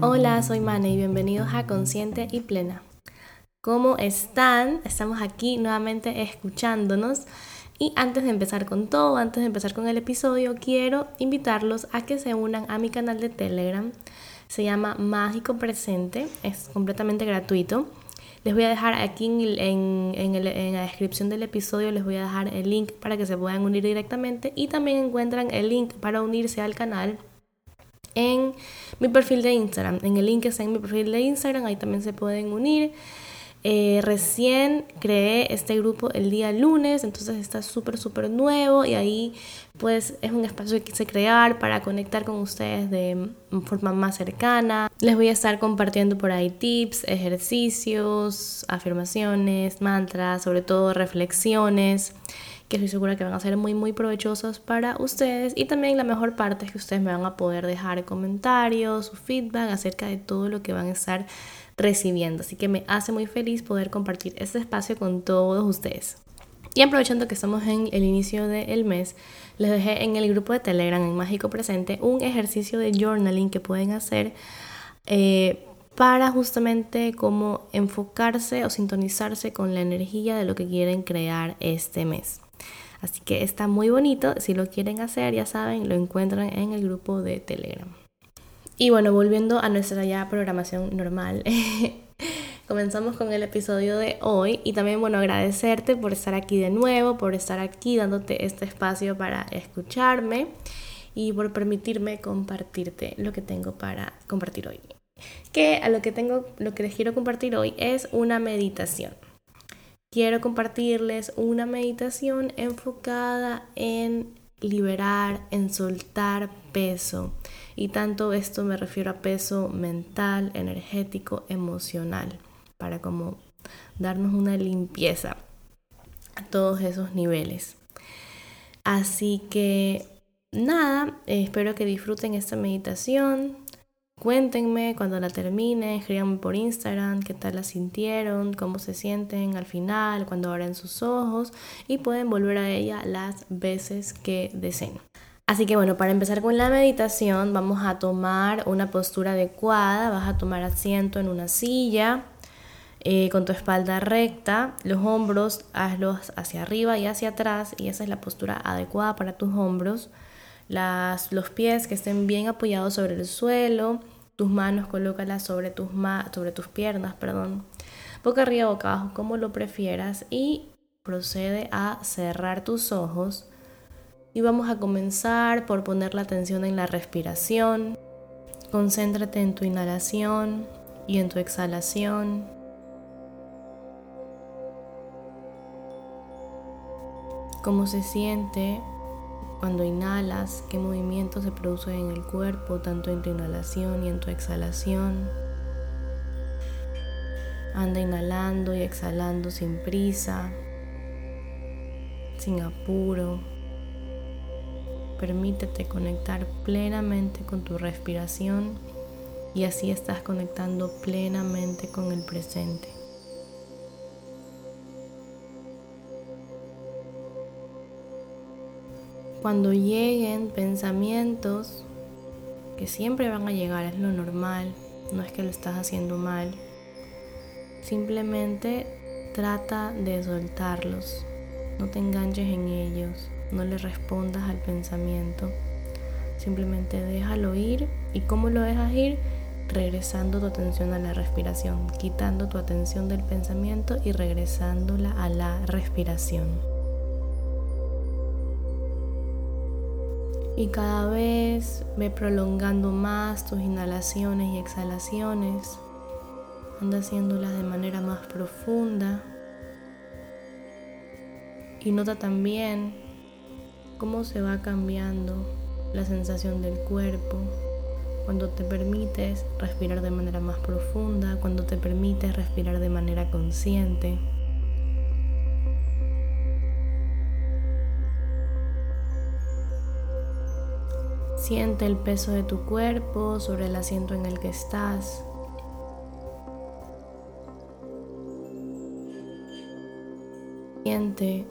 Hola, soy Mane y bienvenidos a Consciente y Plena. ¿Cómo están? Estamos aquí nuevamente escuchándonos. Y antes de empezar con todo, antes de empezar con el episodio, quiero invitarlos a que se unan a mi canal de Telegram. Se llama Mágico Presente, es completamente gratuito. Les voy a dejar aquí en, en, la descripción del episodio, les voy a dejar el link para que se puedan unir directamente y también encuentran el link para unirse al canal en mi perfil de Instagram. En el link que está en mi perfil de Instagram, ahí también se pueden unir. Eh, recién creé este grupo el día lunes, entonces está súper, súper nuevo y ahí pues es un espacio que quise crear para conectar con ustedes de forma más cercana. Les voy a estar compartiendo por ahí tips, ejercicios, afirmaciones, mantras, sobre todo reflexiones que estoy segura que van a ser muy muy provechosos para ustedes y también la mejor parte es que ustedes me van a poder dejar comentarios, su feedback acerca de todo lo que van a estar recibiendo. Así que me hace muy feliz poder compartir este espacio con todos ustedes. Y aprovechando que estamos en el inicio del mes, les dejé en el grupo de Telegram, en Mágico Presente, un ejercicio de journaling que pueden hacer eh, para justamente cómo enfocarse o sintonizarse con la energía de lo que quieren crear este mes. Así que está muy bonito, si lo quieren hacer, ya saben, lo encuentran en el grupo de Telegram. Y bueno, volviendo a nuestra ya programación normal, comenzamos con el episodio de hoy y también, bueno, agradecerte por estar aquí de nuevo, por estar aquí dándote este espacio para escucharme y por permitirme compartirte lo que tengo para compartir hoy. Que a lo que tengo, lo que les quiero compartir hoy es una meditación. Quiero compartirles una meditación enfocada en liberar, en soltar peso. Y tanto esto me refiero a peso mental, energético, emocional, para como darnos una limpieza a todos esos niveles. Así que nada, espero que disfruten esta meditación. Cuéntenme cuando la terminen, escríbanme por Instagram qué tal la sintieron, cómo se sienten al final, cuando abren sus ojos y pueden volver a ella las veces que deseen. Así que bueno, para empezar con la meditación vamos a tomar una postura adecuada, vas a tomar asiento en una silla eh, con tu espalda recta, los hombros hazlos hacia arriba y hacia atrás y esa es la postura adecuada para tus hombros. Los pies que estén bien apoyados sobre el suelo, tus manos colócalas sobre tus, sobre tus piernas, perdón, boca arriba, boca abajo, como lo prefieras y procede a cerrar tus ojos y vamos a comenzar por poner la atención en la respiración. Concéntrate en tu inhalación y en tu exhalación. Cómo se siente cuando inhalas, qué movimientos se producen en el cuerpo, tanto en tu inhalación y en tu exhalación. Anda inhalando y exhalando sin prisa, sin apuro. Permítete conectar plenamente con tu respiración y así estás conectando plenamente con el presente. Cuando lleguen pensamientos, que siempre van a llegar, es lo normal, no es que lo estás haciendo mal, simplemente trata de soltarlos, no te enganches en ellos, no le respondas al pensamiento, simplemente déjalo ir y cómo lo dejas ir, regresando tu atención a la respiración, quitando tu atención del pensamiento y regresándola a la respiración. Y cada vez ve prolongando más tus inhalaciones y exhalaciones. Anda haciéndolas de manera más profunda. Y nota también cómo se va cambiando la sensación del cuerpo cuando te permites respirar de manera más profunda, cuando te permites respirar de manera consciente. Siente el peso de tu cuerpo sobre el asiento en el que estás. Siente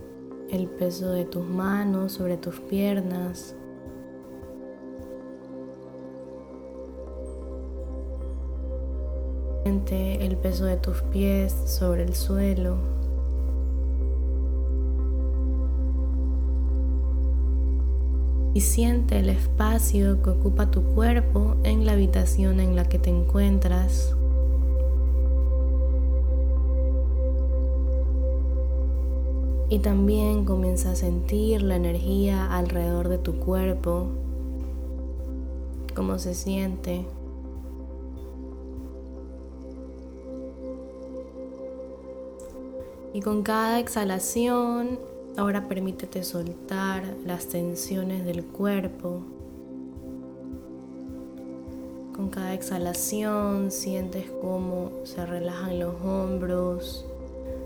el peso de tus manos sobre tus piernas. Siente el peso de tus pies sobre el suelo. Y siente el espacio que ocupa tu cuerpo en la habitación en la que te encuentras. Y también comienza a sentir la energía alrededor de tu cuerpo, cómo se siente. Y con cada exhalación, ahora permítete soltar las tensiones del cuerpo. Con cada exhalación sientes cómo se relajan los hombros,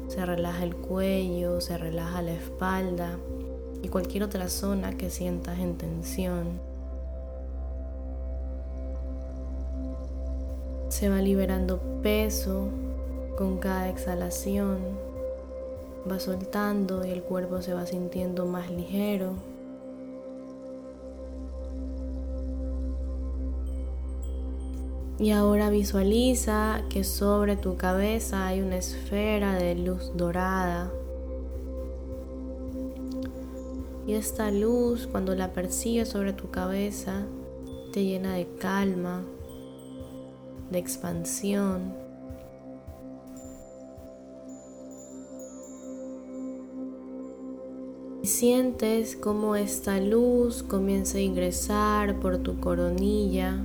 se relaja el cuello, se relaja la espalda y cualquier otra zona que sientas en tensión. Se va liberando peso con cada exhalación, va soltando y el cuerpo se va sintiendo más ligero. Y ahora visualiza que sobre tu cabeza hay una esfera de luz dorada. Y esta luz, cuando la percibes sobre tu cabeza, te llena de calma, de expansión. Y sientes cómo esta luz comienza a ingresar por tu coronilla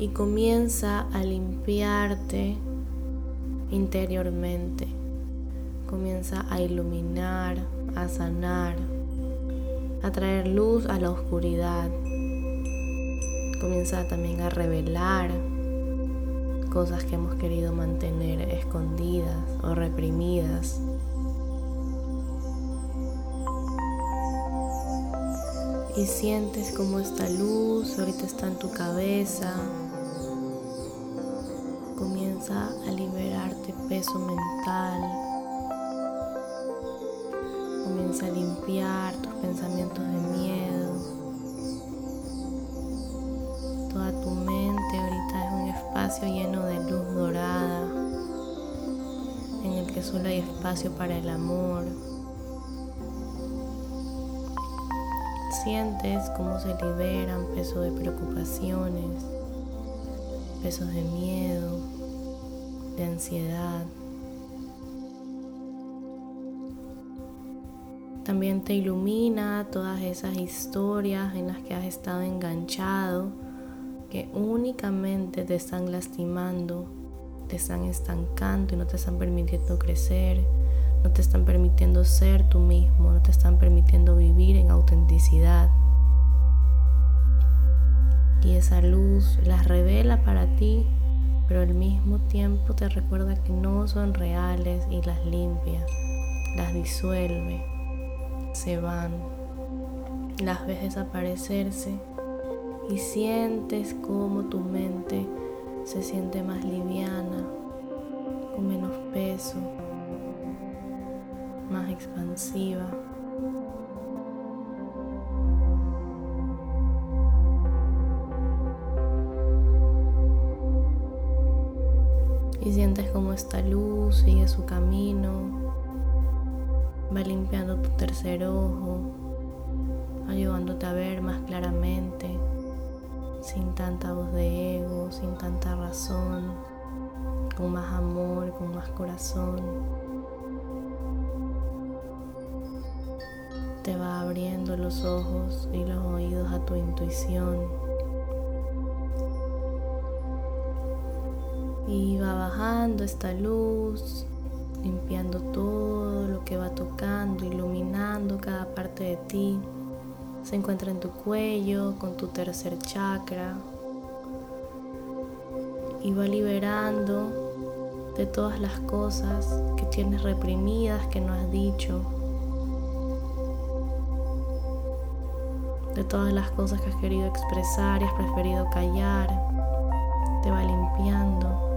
y comienza a limpiarte interiormente. Comienza a iluminar, a sanar, a traer luz a la oscuridad. Comienza también a revelar cosas que hemos querido mantener escondidas o reprimidas. Y sientes como esta luz ahorita está en tu cabeza, a liberarte peso mental. Comienza a limpiar tus pensamientos de miedo. Toda tu mente ahorita es un espacio lleno de luz dorada, en el que solo hay espacio para el amor. Sientes cómo se liberan peso de preocupaciones, pesos de miedo, ansiedad. También te ilumina todas esas historias en las que has estado enganchado, que únicamente te están lastimando, te están estancando y no te están permitiendo crecer, no te están permitiendo ser tú mismo, no te están permitiendo vivir en autenticidad. Y esa luz las revela para ti pero al mismo tiempo te recuerda que no son reales y las limpia, las disuelve, se van, las ves desaparecerse y sientes como tu mente se siente más liviana, con menos peso, más expansiva. Y sientes como esta luz sigue su camino, va limpiando tu tercer ojo, ayudándote a ver más claramente, sin tanta voz de ego, sin tanta razón, con más amor, con más corazón. Te va abriendo los ojos y los oídos a tu intuición Y va bajando esta luz, limpiando todo lo que va tocando, iluminando cada parte de ti. Se encuentra en tu cuello, con tu tercer chakra. Y va liberando de todas las cosas que tienes reprimidas, que no has dicho. De todas las cosas que has querido expresar y has preferido callar. Te va limpiando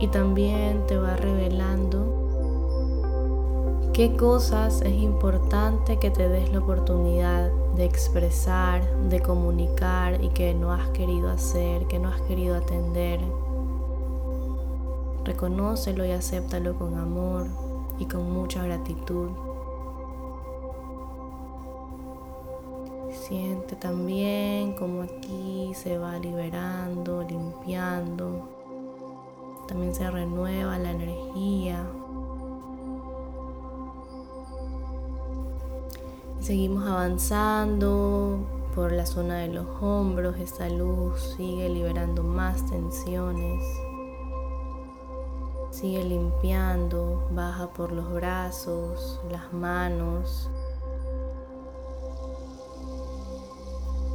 y también te va revelando ¿Qué cosas es importante que te des la oportunidad de expresar, de comunicar y que no has querido hacer, que no has querido atender? Reconócelo y acéptalo con amor y con mucha gratitud. Siente también como aquí se va liberando, limpiando. También se renueva la energía. Seguimos avanzando por la zona de los hombros. Esta luz sigue liberando más tensiones. Sigue limpiando, baja por los brazos, las manos.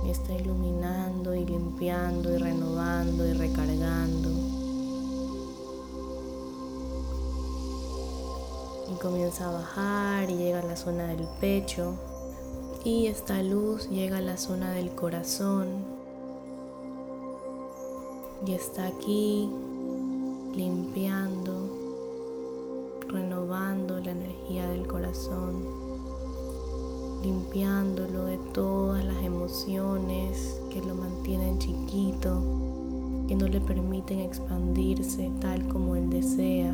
Está iluminando y limpiando y renovando y recargando. Comienza a bajar y llega a la zona del pecho. Y esta luz llega a la zona del corazón. Y está aquí limpiando, renovando la energía del corazón, limpiándolo de todas las emociones que lo mantienen chiquito, que no le permiten expandirse tal como él desea.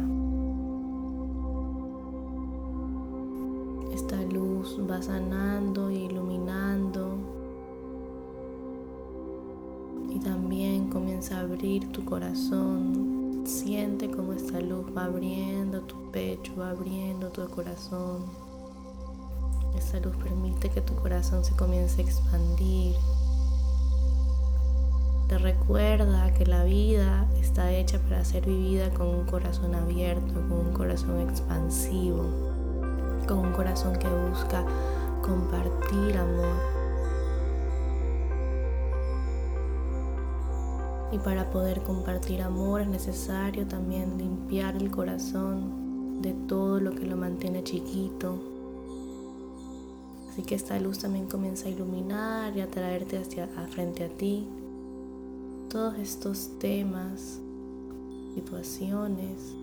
Va sanando y iluminando y también comienza a abrir tu corazón Siente cómo esta luz va abriendo tu pecho, va abriendo tu corazón. Esta luz permite que tu corazón se comience a expandir. Te recuerda que la vida está hecha para ser vivida con un corazón abierto, con un corazón expansivo, con un corazón que busca compartir amor. Y para poder compartir amor es necesario también limpiar el corazón de todo lo que lo mantiene chiquito. Así que esta luz también comienza a iluminar y a traerte hacia frente a ti todos estos temas, situaciones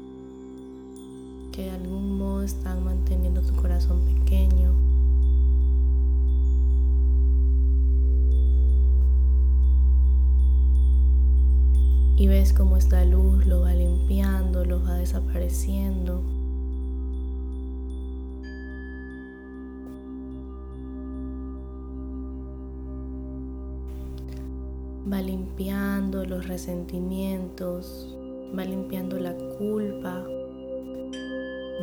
que de algún modo están manteniendo tu corazón pequeño. y ves cómo esta luz lo va limpiando, lo va desapareciendo. Va limpiando los resentimientos, va limpiando la culpa,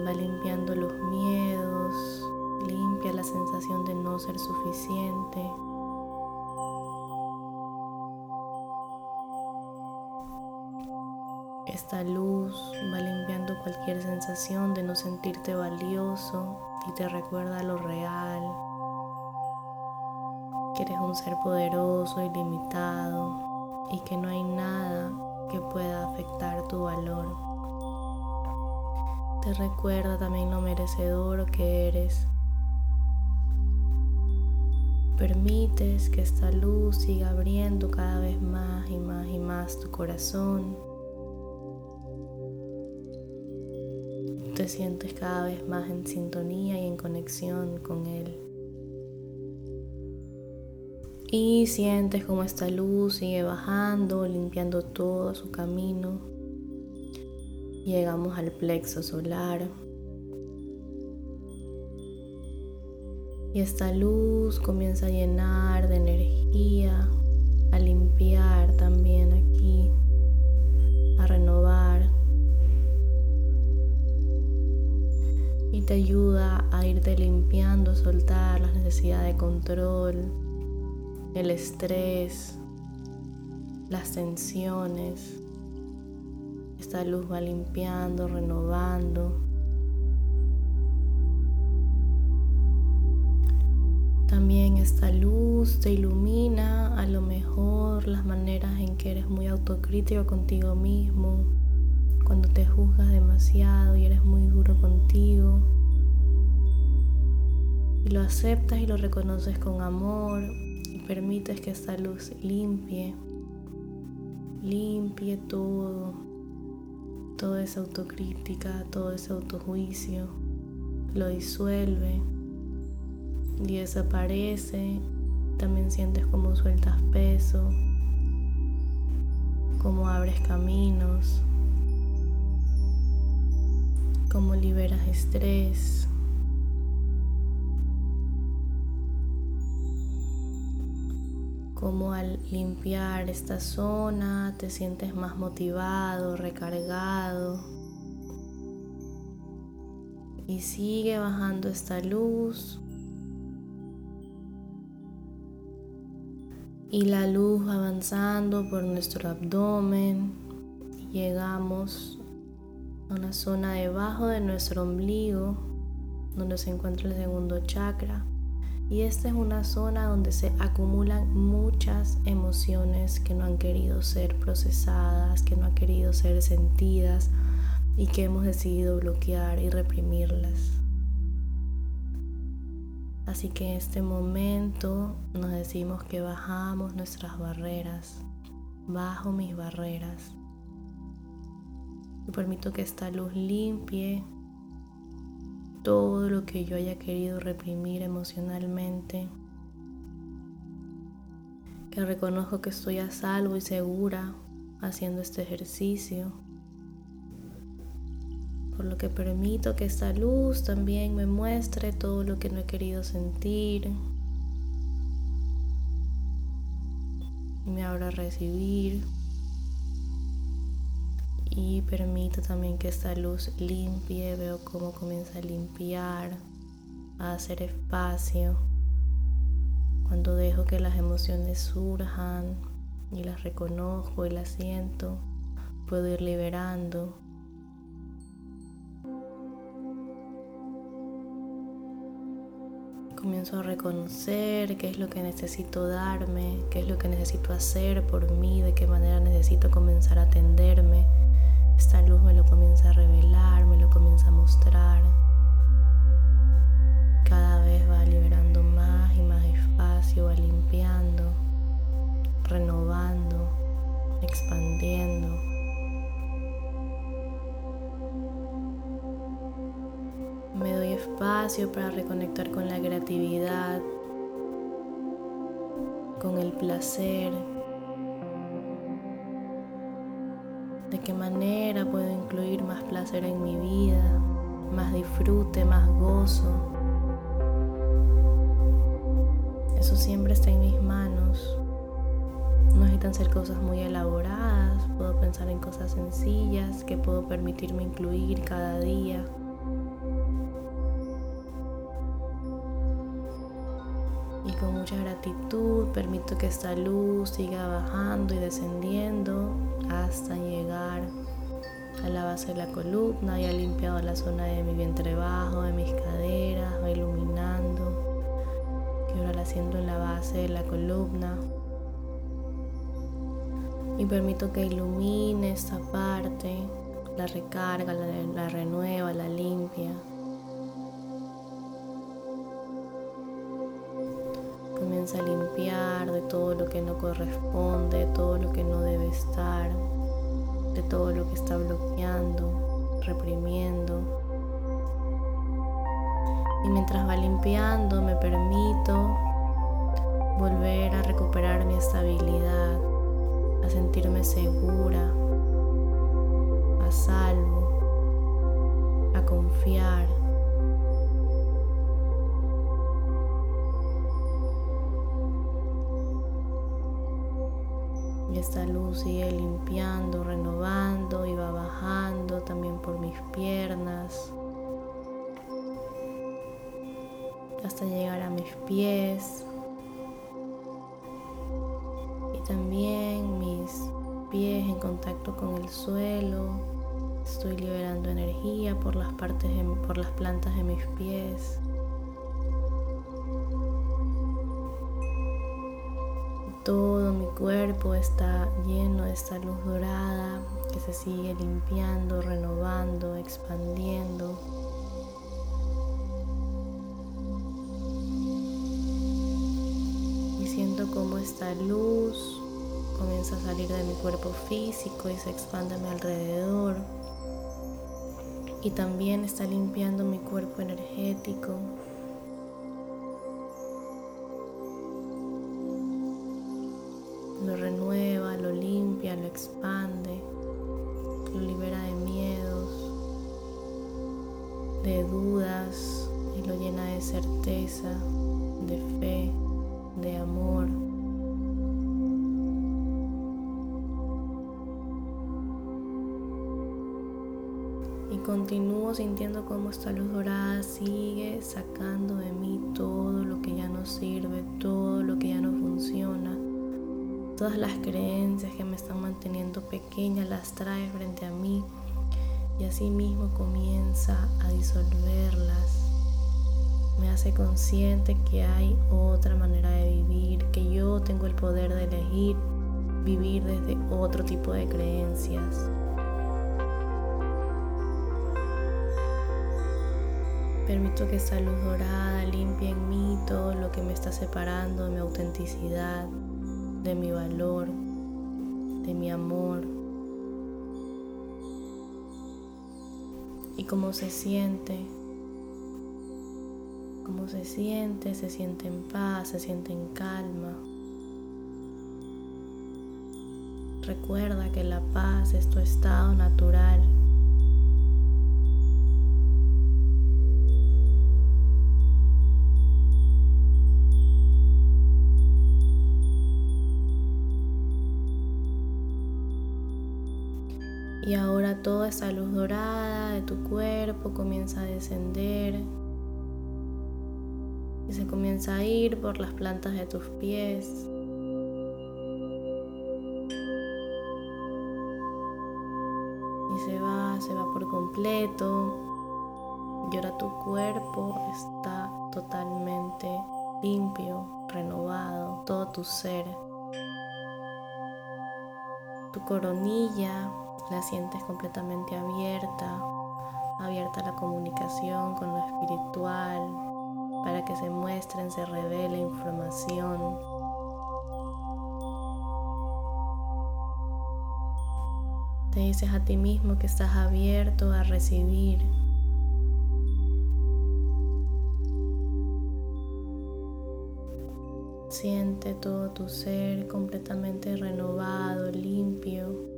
va limpiando los miedos, limpia la sensación de no ser suficiente. Esta luz va limpiando cualquier sensación de no sentirte valioso y te recuerda lo real, que eres un ser poderoso y limitado y que no hay nada que pueda afectar tu valor. Te recuerda también lo merecedor que eres. Permites que esta luz siga abriendo cada vez más y más y más tu corazón te sientes cada vez más en sintonía y en conexión con Él. Y sientes como esta luz sigue bajando, limpiando todo su camino. Llegamos al plexo solar. Y esta luz comienza a llenar de energía, a limpiar también aquí, a renovar y te ayuda a irte limpiando, soltar la necesidad de control, el estrés, las tensiones. Esta luz va limpiando, renovando. También esta luz te ilumina a lo mejor las maneras en que eres muy autocrítico contigo mismo, cuando te juzgas demasiado y eres muy duro contigo. Y lo aceptas y lo reconoces con amor y permites que esta luz limpie, limpie todo, toda esa autocrítica, todo ese autojuicio, lo disuelve y desaparece. También sientes como sueltas peso, como abres caminos, como liberas estrés. Como al limpiar esta zona te sientes más motivado, recargado. Y sigue bajando esta luz y la luz avanzando por nuestro abdomen. Llegamos a una zona debajo de nuestro ombligo donde se encuentra el segundo chakra. Y esta es una zona donde se acumulan muchas emociones que no han querido ser procesadas, que no han querido ser sentidas y que hemos decidido bloquear y reprimirlas. Así que en este momento nos decimos que bajamos nuestras barreras, bajo mis barreras. Y permito que esta luz limpie todo lo que yo haya querido reprimir emocionalmente. Que reconozco que estoy a salvo y segura haciendo este ejercicio por lo que permito que esta luz también me muestre todo lo que no he querido sentir. Y me abra a recibir. Y permito también que esta luz limpie, veo cómo comienza a limpiar, a hacer espacio. Cuando dejo que las emociones surjan y las reconozco y las siento, puedo ir liberando comienzo a reconocer qué es lo que necesito darme, qué es lo que necesito hacer por mí, de qué manera necesito comenzar a atenderme. Esta luz me lo comienza a revelar, me lo comienza a mostrar. Cada vez va liberando más y más espacio, va limpiando, renovando, expandiendo. Espacio para reconectar con la creatividad, con el placer. De qué manera puedo incluir más placer en mi vida, más disfrute, más gozo. Eso siempre está en mis manos. No necesitan ser cosas muy elaboradas, puedo pensar en cosas sencillas que puedo permitirme incluir cada día. Permito que esta luz siga bajando y descendiendo hasta llegar a la base de la columna y ha limpiado la zona de mi vientre bajo, de mis caderas, va iluminando. Y ahora la haciendo en la base de la columna. Y permito que ilumine esta parte, la recarga, la, la renueva, la limpia. Comienza a limpiar de todo lo que no corresponde, de todo lo que no debe estar, de todo lo que está bloqueando, reprimiendo. Y mientras va limpiando me permito volver a recuperar mi estabilidad, a sentirme segura, pies en contacto con el suelo. Estoy liberando energía por las partes por las plantas de mis pies. Todo mi cuerpo está lleno de esta luz dorada que se sigue limpiando, renovando, expandiendo. Y siento como esta luz comienza a salir de mi cuerpo físico y se expande a mi alrededor. Y también está limpiando mi cuerpo energético. Lo renueva, lo limpia, lo expande, lo libera de miedos, de dudas y lo llena de certeza, de fe, de amor. Continúo sintiendo cómo esta luz dorada sigue sacando de mí todo lo que ya no sirve, todo lo que ya no funciona. Todas las creencias que me están manteniendo pequeña las trae frente a mí y así mismo comienza a disolverlas. Me hace consciente que hay otra manera de vivir, que yo tengo el poder de elegir vivir desde otro tipo de creencias. Permito que esta luz dorada limpie en mí todo lo que me está separando de mi autenticidad, de mi valor, de mi amor. Y cómo se siente, cómo se siente, se siente en paz, se siente en calma. Recuerda que la paz es tu estado natural Y ahora toda esa luz dorada de tu cuerpo comienza a descender y se comienza a ir por las plantas de tus pies. Y se va, se va por completo. Y ahora tu cuerpo está totalmente limpio, renovado, todo tu ser. Tu coronilla la sientes completamente abierta, abierta a la comunicación con lo espiritual, para que se muestren, se revele información. Te dices a ti mismo que estás abierto a recibir. Siente todo tu ser completamente renovado, limpio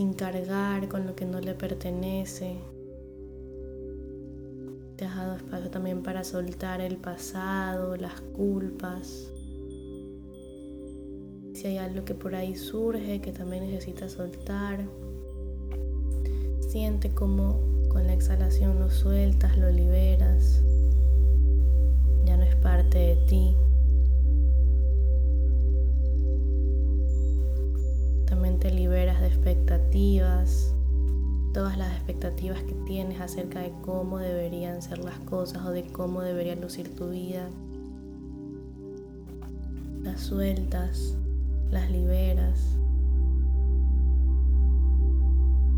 sin cargar con lo que no le pertenece. Te has dado espacio también para soltar el pasado, las culpas. Si hay algo que por ahí surge que también necesitas soltar, siente como con la exhalación lo sueltas, lo liberas. Ya no es parte de ti. Liberas de expectativas, todas las expectativas que tienes acerca de cómo deberían ser las cosas o de cómo debería lucir tu vida. Las sueltas, las liberas.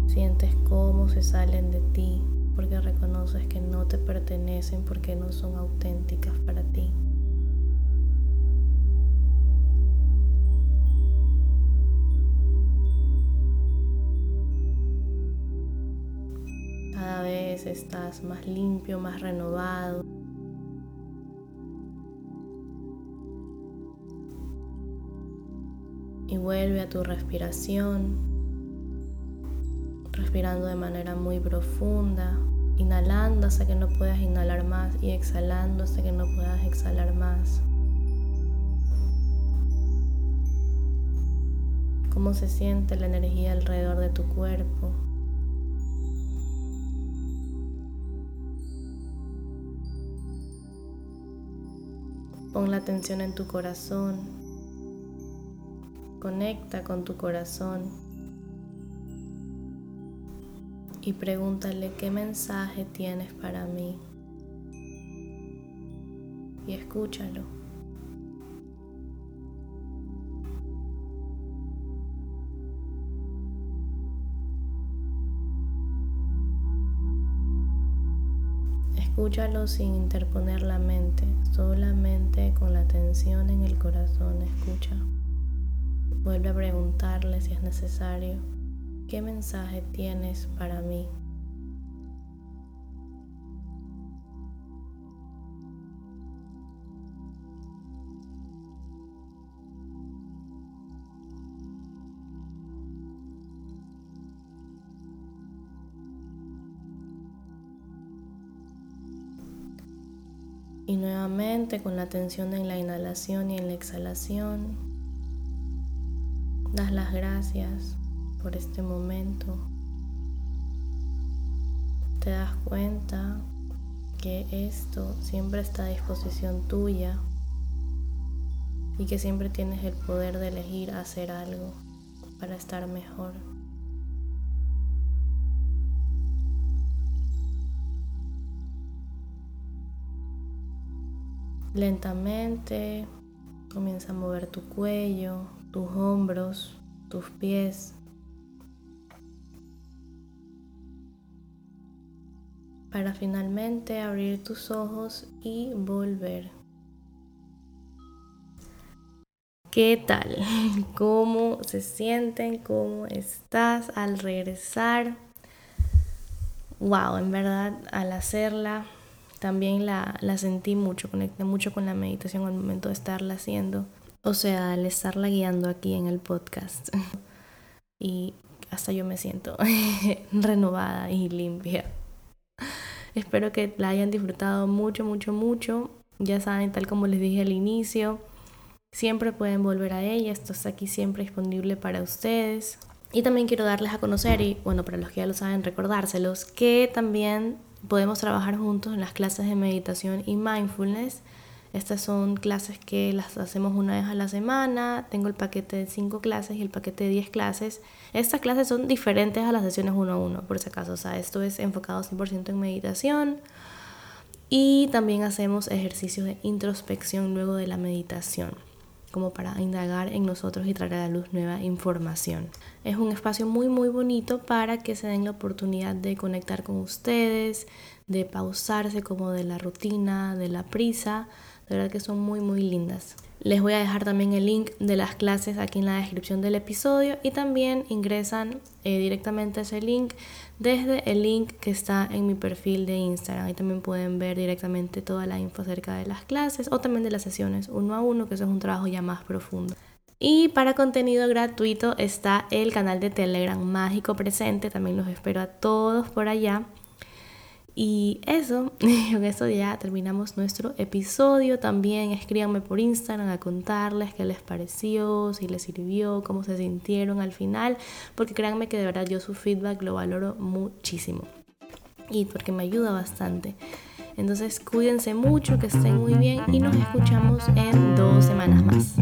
Sientes cómo se salen de ti porque reconoces que no te pertenecen porque no son auténticas para ti. Estás más limpio, más renovado. Y vuelve a tu respiración, respirando de manera muy profunda, inhalando hasta que no puedas inhalar más y exhalando hasta que no puedas exhalar más. Cómo se siente la energía alrededor de tu cuerpo. La atención en tu corazón. Conecta con tu corazón. Y pregúntale qué mensaje tienes para mí. Y escúchalo. Escúchalo sin interponer la mente, solamente con la atención en el corazón. Escucha. Vuelve a preguntarle si es necesario ¿Qué mensaje tienes para mí? Y nuevamente con la atención en la inhalación y en la exhalación, das las gracias por este momento. Te das cuenta que esto siempre está a disposición tuya y que siempre tienes el poder de elegir hacer algo para estar mejor. Lentamente comienza a mover tu cuello, tus hombros, tus pies. Para finalmente abrir tus ojos y volver. ¿Qué tal? ¿Cómo se sienten? ¿Cómo estás al regresar? Wow, en verdad al hacerla también la, la sentí mucho, conecté mucho con la meditación al momento de estarla haciendo. O sea, al estarla guiando aquí en el podcast. y hasta yo me siento renovada y limpia. Espero que la hayan disfrutado mucho, mucho, mucho. Ya saben, tal como les dije al inicio, siempre pueden volver a ella. Esto está aquí siempre disponible para ustedes. Y también quiero darles a conocer, y bueno, para los que ya lo saben, recordárselos, que también podemos trabajar juntos en las clases de meditación y mindfulness. Estas son clases que las hacemos una vez a la semana. Tengo el paquete de 5 clases y el paquete de 10 clases. Estas clases son diferentes a las sesiones uno a uno, por si acaso. O sea, esto es enfocado 100% en meditación. Y también hacemos ejercicios de introspección luego de la meditación como para indagar en nosotros y traer a la luz nueva información. Es un espacio muy muy bonito para que se den la oportunidad de conectar con ustedes, de pausarse como de la rutina, de la prisa. De verdad que son muy muy lindas. Les voy a dejar también el link de las clases aquí en la descripción del episodio y también ingresan eh, directamente ese link desde el link que está en mi perfil de Instagram. Ahí también pueden ver directamente toda la info acerca de las clases o también de las sesiones uno a uno, que eso es un trabajo ya más profundo. Y para contenido gratuito está el canal de Telegram Mágico Presente. También los espero a todos por allá. Y eso, con eso ya terminamos nuestro episodio. También escríbanme por Instagram a contarles qué les pareció, si les sirvió, cómo se sintieron al final, porque créanme que de verdad yo su feedback lo valoro muchísimo y porque me ayuda bastante. Entonces cuídense mucho, que estén muy bien y nos escuchamos en dos semanas más.